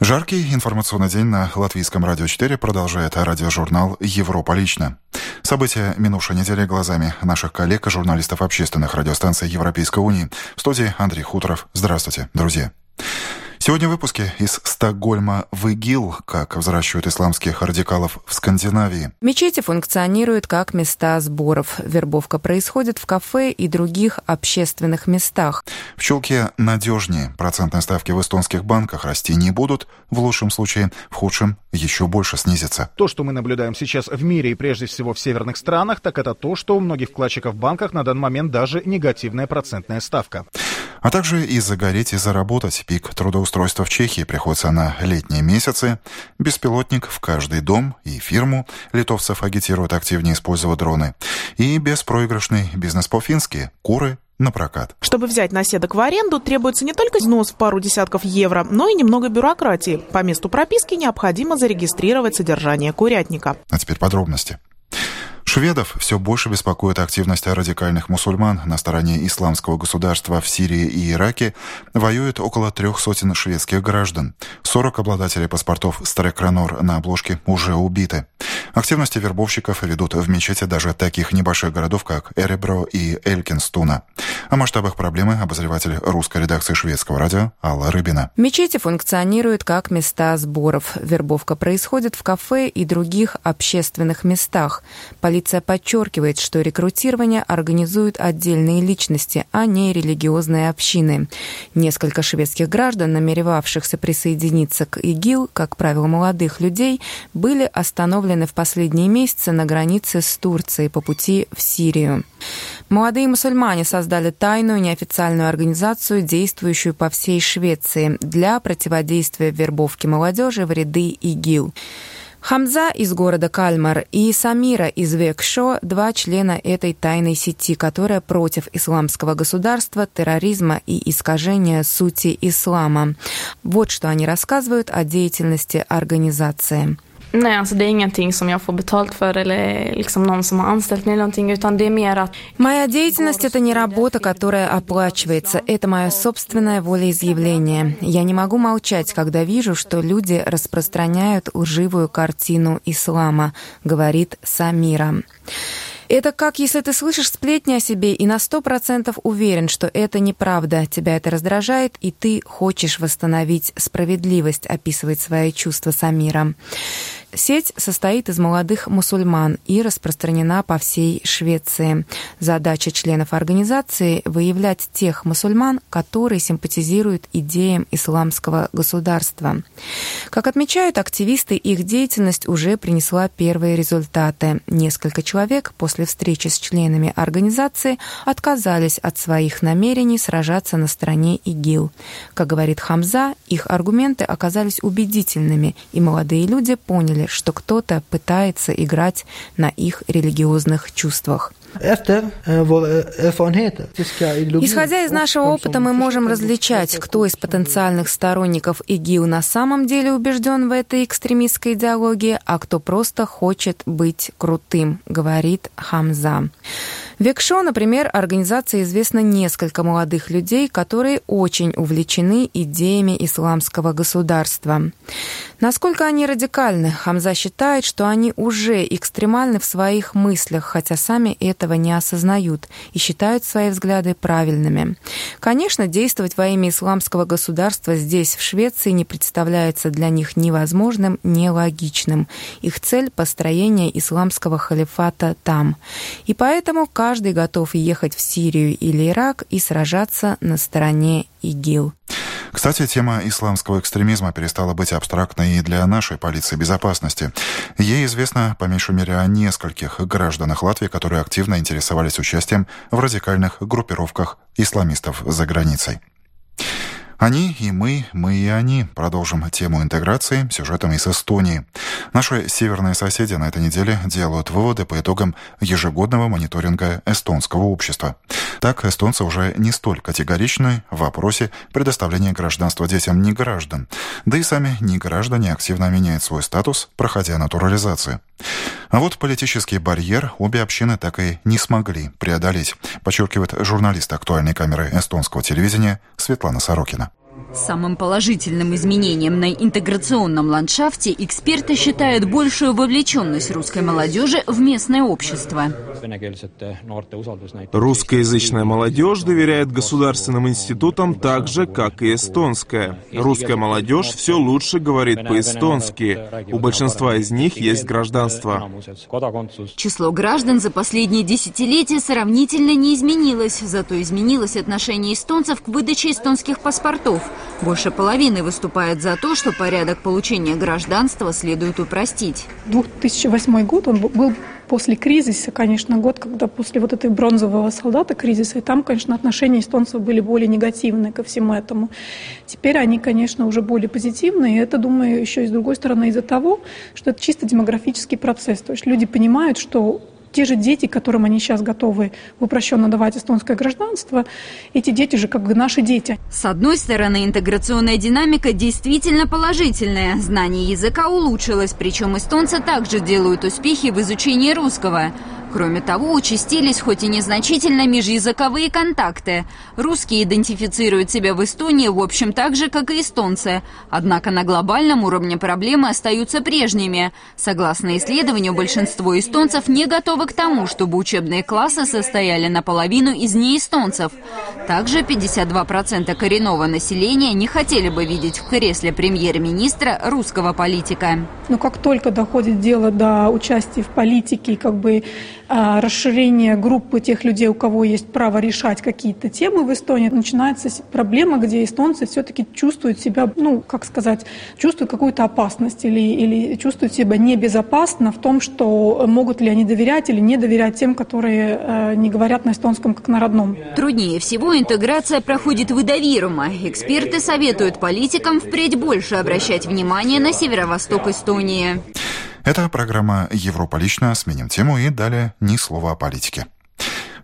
Жаркий информационный день на Латвийском радио 4 продолжает радиожурнал «Европа лично». События минувшей недели глазами наших коллег и журналистов общественных радиостанций Европейской Унии. В студии Андрей Хуторов. Здравствуйте, друзья. Сегодня в выпуске из Стокгольма в ИГИЛ, как взращивают исламских радикалов в Скандинавии. Мечети функционируют как места сборов. Вербовка происходит в кафе и других общественных местах. В Чулке надежнее. Процентные ставки в эстонских банках расти не будут. В лучшем случае, в худшем еще больше снизится. То, что мы наблюдаем сейчас в мире и прежде всего в северных странах, так это то, что у многих вкладчиков в банках на данный момент даже негативная процентная ставка а также и загореть и заработать. Пик трудоустройства в Чехии приходится на летние месяцы. Беспилотник в каждый дом и фирму. Литовцев агитируют активнее использовать дроны. И беспроигрышный бизнес по-фински – куры на прокат. Чтобы взять наседок в аренду, требуется не только взнос в пару десятков евро, но и немного бюрократии. По месту прописки необходимо зарегистрировать содержание курятника. А теперь подробности. Шведов все больше беспокоит активность радикальных мусульман на стороне исламского государства в Сирии и Ираке. Воюет около трех сотен шведских граждан. 40 обладателей паспортов Стрекранор на обложке уже убиты. Активности вербовщиков ведут в мечети даже таких небольших городов, как Эребро и Элькинстуна. О масштабах проблемы обозреватель русской редакции шведского радио Алла Рыбина. Мечети функционируют как места сборов. Вербовка происходит в кафе и других общественных местах. Полиция подчеркивает, что рекрутирование организуют отдельные личности, а не религиозные общины. Несколько шведских граждан, намеревавшихся присоединиться к ИГИЛ, как правило, молодых людей, были остановлены в последние месяцы на границе с Турцией по пути в Сирию. Молодые мусульмане создали тайную неофициальную организацию, действующую по всей Швеции для противодействия вербовке молодежи в ряды ИГИЛ. Хамза из города Кальмар и Самира из Векшо – два члена этой тайной сети, которая против исламского государства, терроризма и искажения сути ислама. Вот что они рассказывают о деятельности организации. Nej, alltså det är ingenting som jag får betalt för eller liksom någon som har anställt mig eller någonting, utan det är mer att... Моя деятельность — это не работа, которая оплачивается. Это мое собственное волеизъявление. Я не могу молчать, когда вижу, что люди распространяют лживую картину ислама, говорит Самира. Это как если ты слышишь сплетни о себе и на сто процентов уверен, что это неправда, тебя это раздражает, и ты хочешь восстановить справедливость, описывает свои чувства Самира. Сеть состоит из молодых мусульман и распространена по всей Швеции. Задача членов организации – выявлять тех мусульман, которые симпатизируют идеям исламского государства. Как отмечают активисты, их деятельность уже принесла первые результаты. Несколько человек после встречи с членами организации отказались от своих намерений сражаться на стороне ИГИЛ. Как говорит Хамза, их аргументы оказались убедительными, и молодые люди поняли, что кто-то пытается играть на их религиозных чувствах. Исходя из нашего опыта, мы можем различать, кто из потенциальных сторонников ИГИЛ на самом деле убежден в этой экстремистской идеологии, а кто просто хочет быть крутым, говорит Хамза. Векшо, например, организации известно несколько молодых людей, которые очень увлечены идеями исламского государства. Насколько они радикальны, Хамза считает, что они уже экстремальны в своих мыслях, хотя сами этого не осознают и считают свои взгляды правильными. Конечно, действовать во имя исламского государства здесь, в Швеции, не представляется для них невозможным, нелогичным. Их цель – построение исламского халифата там. И поэтому каждый готов ехать в Сирию или Ирак и сражаться на стороне ИГИЛ. Кстати, тема исламского экстремизма перестала быть абстрактной и для нашей полиции безопасности. Ей известно, по меньшей мере, о нескольких гражданах Латвии, которые активно интересовались участием в радикальных группировках исламистов за границей. Они и мы, мы и они. Продолжим тему интеграции сюжетом из Эстонии. Наши северные соседи на этой неделе делают выводы по итогам ежегодного мониторинга эстонского общества. Так, эстонцы уже не столь категоричны в вопросе предоставления гражданства детям неграждан. Да и сами неграждане активно меняют свой статус, проходя натурализацию. А вот политический барьер обе общины так и не смогли преодолеть, подчеркивает журналист актуальной камеры эстонского телевидения Светлана Сорокина. Самым положительным изменением на интеграционном ландшафте эксперты считают большую вовлеченность русской молодежи в местное общество. Русскоязычная молодежь доверяет государственным институтам так же, как и эстонская. Русская молодежь все лучше говорит по-эстонски. У большинства из них есть гражданство. Число граждан за последние десятилетия сравнительно не изменилось, зато изменилось отношение эстонцев к выдаче эстонских паспортов. Больше половины выступают за то, что порядок получения гражданства следует упростить. 2008 год он был после кризиса, конечно, год, когда после вот этой бронзового солдата кризиса, и там, конечно, отношения эстонцев были более негативные ко всему этому. Теперь они, конечно, уже более позитивные, и это, думаю, еще и с другой стороны из-за того, что это чисто демографический процесс. То есть люди понимают, что те же дети, которым они сейчас готовы упрощенно давать эстонское гражданство, эти дети же как бы наши дети. С одной стороны, интеграционная динамика действительно положительная. Знание языка улучшилось, причем эстонцы также делают успехи в изучении русского. Кроме того, участились хоть и незначительно межязыковые контакты. Русские идентифицируют себя в Эстонии в общем так же, как и эстонцы. Однако на глобальном уровне проблемы остаются прежними. Согласно исследованию, большинство эстонцев не готовы к тому, чтобы учебные классы состояли наполовину из неэстонцев. Также 52% коренного населения не хотели бы видеть в кресле премьер-министра русского политика. Но как только доходит дело до участия в политике, как бы расширение группы тех людей, у кого есть право решать какие-то темы в Эстонии, начинается проблема, где эстонцы все-таки чувствуют себя, ну, как сказать, чувствуют какую-то опасность или, или чувствуют себя небезопасно в том, что могут ли они доверять или не доверять тем, которые э, не говорят на эстонском как на родном. Труднее всего интеграция проходит выдавирума. Эксперты советуют политикам впредь больше обращать внимание на северо-восток Эстонии. Это программа «Европа лично». Сменим тему и далее ни слова о политике.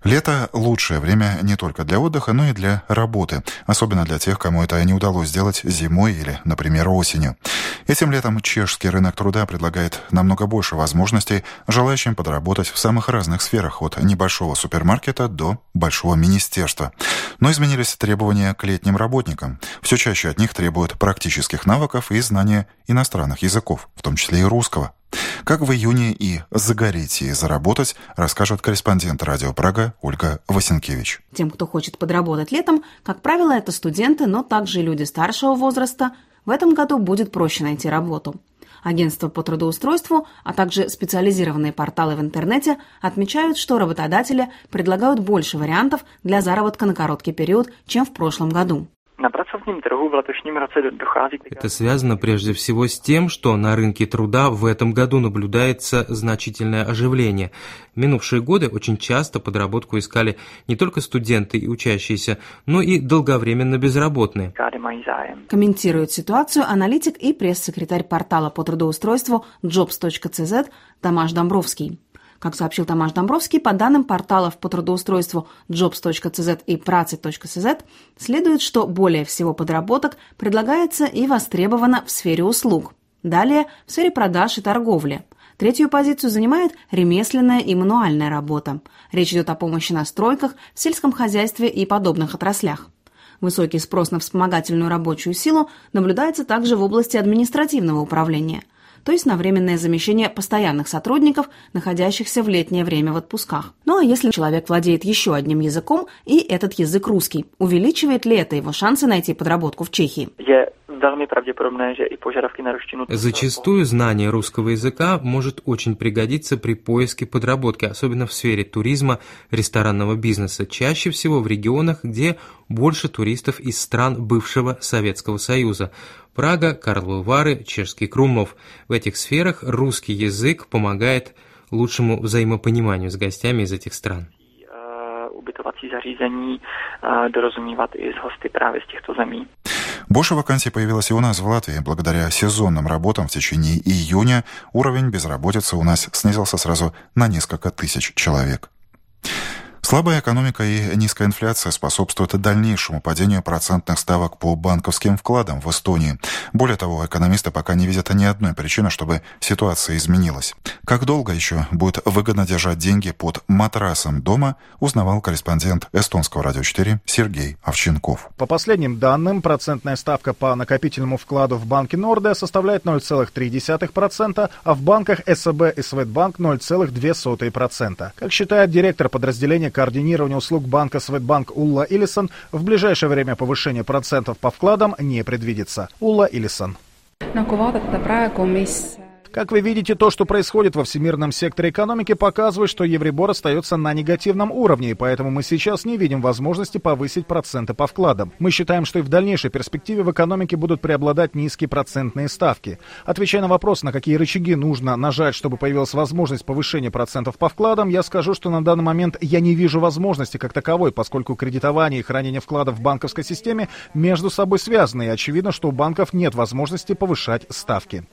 Лето – лучшее время не только для отдыха, но и для работы, особенно для тех, кому это не удалось сделать зимой или, например, осенью. Этим летом чешский рынок труда предлагает намного больше возможностей желающим подработать в самых разных сферах, от небольшого супермаркета до большого министерства. Но изменились требования к летним работникам. Все чаще от них требуют практических навыков и знания иностранных языков, в том числе и русского. Как в июне и загореть и заработать, расскажет корреспондент радио Прага Ольга Васенкевич. Тем, кто хочет подработать летом, как правило, это студенты, но также и люди старшего возраста, в этом году будет проще найти работу. Агентства по трудоустройству, а также специализированные порталы в интернете отмечают, что работодатели предлагают больше вариантов для заработка на короткий период, чем в прошлом году. Это связано прежде всего с тем, что на рынке труда в этом году наблюдается значительное оживление. В минувшие годы очень часто подработку искали не только студенты и учащиеся, но и долговременно безработные. Комментирует ситуацию аналитик и пресс-секретарь портала по трудоустройству jobs.cz Тамаш Домбровский. Как сообщил Тамаш Домбровский, по данным порталов по трудоустройству jobs.cz и працы.cz, следует, что более всего подработок предлагается и востребовано в сфере услуг. Далее в сфере продаж и торговли. Третью позицию занимает ремесленная и мануальная работа. Речь идет о помощи на стройках, в сельском хозяйстве и подобных отраслях. Высокий спрос на вспомогательную рабочую силу наблюдается также в области административного управления – то есть на временное замещение постоянных сотрудников, находящихся в летнее время в отпусках. Ну а если человек владеет еще одним языком, и этот язык русский, увеличивает ли это его шансы найти подработку в Чехии? Зачастую знание русского языка может очень пригодиться при поиске подработки, особенно в сфере туризма, ресторанного бизнеса, чаще всего в регионах, где больше туристов из стран бывшего Советского Союза. Прага, Карловы Вары, Чешский Крумлов. В этих сферах русский язык помогает лучшему взаимопониманию с гостями из этих стран. Těchto zemí. Больше вакансий появилось и у нас в Латвии. Благодаря сезонным работам в течение июня уровень безработицы у нас снизился сразу на несколько тысяч человек. Слабая экономика и низкая инфляция способствуют дальнейшему падению процентных ставок по банковским вкладам в Эстонии. Более того, экономисты пока не видят ни одной причины, чтобы ситуация изменилась. Как долго еще будет выгодно держать деньги под матрасом дома, узнавал корреспондент эстонского радио 4 Сергей Овченков. По последним данным, процентная ставка по накопительному вкладу в банке Норде составляет 0,3%, а в банках СБ и Светбанк 0,2%. Как считает директор подразделения координирования услуг банка Светбанк Улла Илисон, в ближайшее время повышение процентов по вкладам не предвидится. Улла Илисон. Как вы видите, то, что происходит во всемирном секторе экономики, показывает, что Евробор остается на негативном уровне, и поэтому мы сейчас не видим возможности повысить проценты по вкладам. Мы считаем, что и в дальнейшей перспективе в экономике будут преобладать низкие процентные ставки. Отвечая на вопрос, на какие рычаги нужно нажать, чтобы появилась возможность повышения процентов по вкладам, я скажу, что на данный момент я не вижу возможности как таковой, поскольку кредитование и хранение вкладов в банковской системе между собой связаны, и очевидно, что у банков нет возможности повышать ставки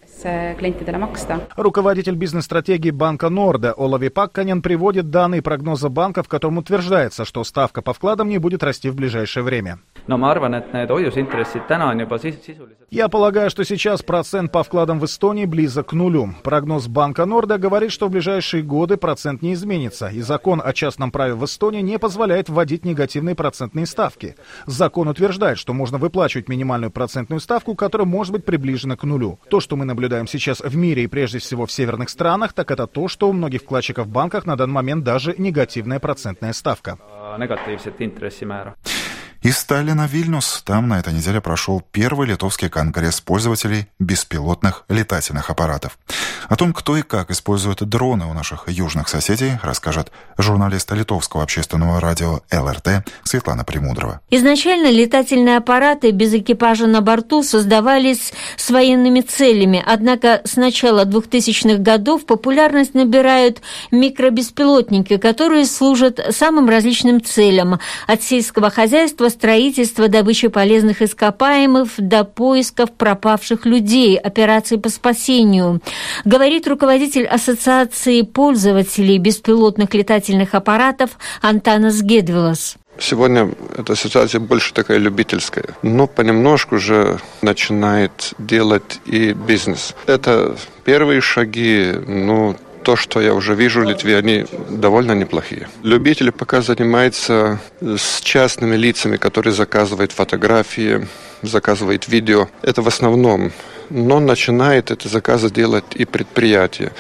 maksta. Руководитель бизнес-стратегии банка Норда Олави Пакканен приводит данные прогноза банка, в котором утверждается, что ставка по вкладам не будет расти в ближайшее время. Я полагаю, что сейчас процент по вкладам в Эстонии близок к нулю. Прогноз банка Норда говорит, что в ближайшие годы процент не изменится, и закон о частном праве в Эстонии не позволяет вводить негативные процентные ставки. Закон утверждает, что можно выплачивать минимальную процентную ставку, которая может быть приближена к нулю. То, что мы наблюдаем сейчас в мире и прежде всего в северных странах, так это то, что у многих вкладчиков в банках на данный момент даже негативная процентная ставка. Из Сталина в Вильнюс. Там на этой неделе прошел первый литовский конгресс пользователей беспилотных летательных аппаратов. О том, кто и как использует дроны у наших южных соседей, расскажет журналист литовского общественного радио ЛРТ Светлана Премудрова. Изначально летательные аппараты без экипажа на борту создавались с военными целями, однако с начала 2000-х годов популярность набирают микробеспилотники, которые служат самым различным целям – от сельского хозяйства строительства, добычи полезных ископаемых до поисков пропавших людей, операций по спасению. Говорит руководитель Ассоциации пользователей беспилотных летательных аппаратов Антанас Гедвилас. Сегодня эта ситуация больше такая любительская, но понемножку уже начинает делать и бизнес. Это первые шаги, ну, то, что я уже вижу в Литве, они довольно неплохие. Любители пока занимаются с частными лицами, которые заказывают фотографии, заказывают видео. Это в основном. Но начинает это заказы делать и предприятия.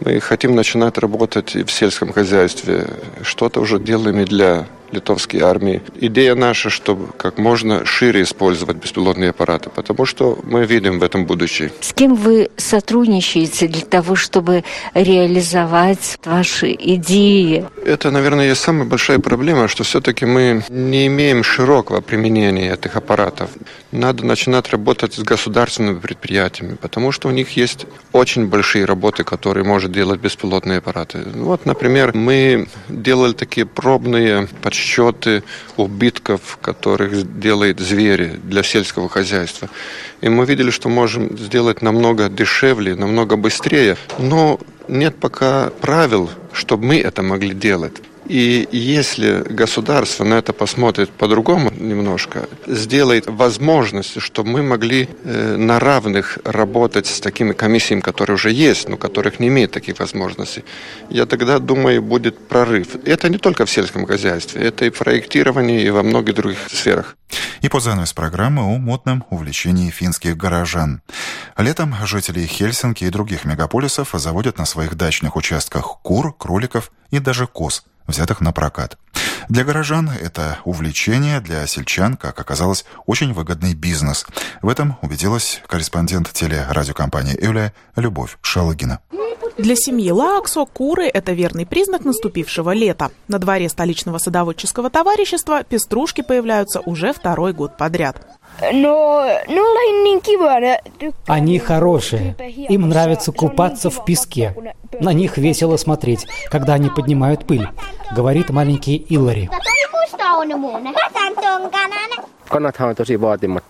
Мы хотим начинать работать и в сельском хозяйстве. Что-то уже делаем и для литовской армии. Идея наша, чтобы как можно шире использовать беспилотные аппараты, потому что мы видим в этом будущее. С кем вы сотрудничаете для того, чтобы реализовать ваши идеи? Это, наверное, есть самая большая проблема, что все-таки мы не имеем широкого применения этих аппаратов. Надо начинать работать с государственными предприятиями, потому что у них есть очень большие работы, которые может делать беспилотные аппараты. Вот, например, мы делали такие пробные подсчеты убытков, которых делают звери для сельского хозяйства. И мы видели, что можем сделать намного дешевле, намного быстрее, но нет пока правил, чтобы мы это могли делать. И если государство на это посмотрит по-другому немножко, сделает возможность, чтобы мы могли э, на равных работать с такими комиссиями, которые уже есть, но которых не имеют таких возможностей, я тогда думаю, будет прорыв. Это не только в сельском хозяйстве, это и в проектировании, и во многих других сферах. И под занавес программы о модном увлечении финских горожан. Летом жители Хельсинки и других мегаполисов заводят на своих дачных участках кур, кроликов и даже коз – взятых на прокат. Для горожан это увлечение, для сельчан, как оказалось, очень выгодный бизнес. В этом убедилась корреспондент телерадиокомпании «Юлия» Любовь Шалыгина. Для семьи Лааксо куры – это верный признак наступившего лета. На дворе столичного садоводческого товарищества пеструшки появляются уже второй год подряд. Они хорошие. Им нравится купаться в песке. На них весело смотреть, когда они поднимают пыль, говорит маленький Иллари.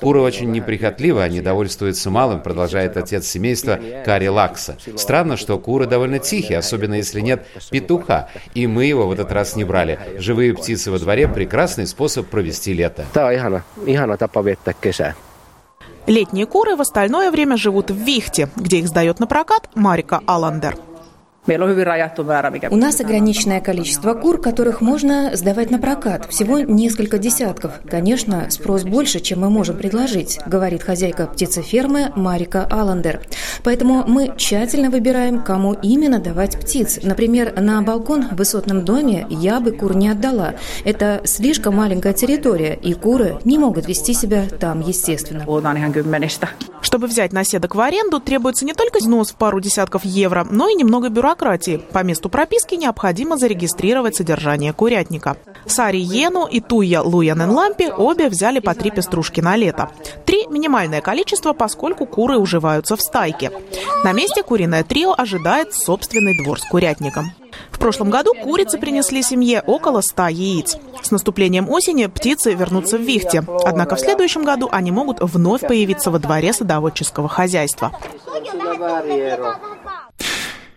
Куры очень неприхотливы, они довольствуются малым, продолжает отец семейства Кари Лакса. Странно, что куры довольно тихие, особенно если нет петуха, и мы его в этот раз не брали. Живые птицы во дворе – прекрасный способ провести лето. Летние куры в остальное время живут в Вихте, где их сдает на прокат Марика Аландер. У нас ограниченное количество кур, которых можно сдавать на прокат. Всего несколько десятков. Конечно, спрос больше, чем мы можем предложить, говорит хозяйка птицефермы Марика Аллендер. Поэтому мы тщательно выбираем, кому именно давать птиц. Например, на балкон в высотном доме я бы кур не отдала. Это слишком маленькая территория, и куры не могут вести себя там естественно. Чтобы взять наседок в аренду, требуется не только взнос в пару десятков евро, но и немного бюрократии. По месту прописки необходимо зарегистрировать содержание курятника. Сари Йену и Туя Луянен Лампи обе взяли по три пеструшки на лето. Три – минимальное количество, поскольку куры уживаются в стайке. На месте куриное трио ожидает собственный двор с курятником. В прошлом году курицы принесли семье около 100 яиц. С наступлением осени птицы вернутся в Вихте. Однако в следующем году они могут вновь появиться во дворе садоводческого хозяйства.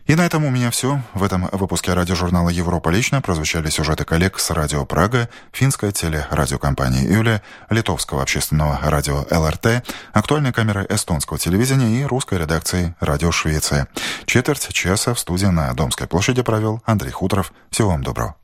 И на этом у меня все. В этом выпуске радиожурнала «Европа лично» прозвучали сюжеты коллег с радио «Прага», финской телерадиокомпании «Юля», литовского общественного радио «ЛРТ», актуальной камеры эстонского телевидения и русской редакции «Радио Швеция». Четверть часа в студии на Домской площади провел Андрей Хуторов. Всего вам доброго.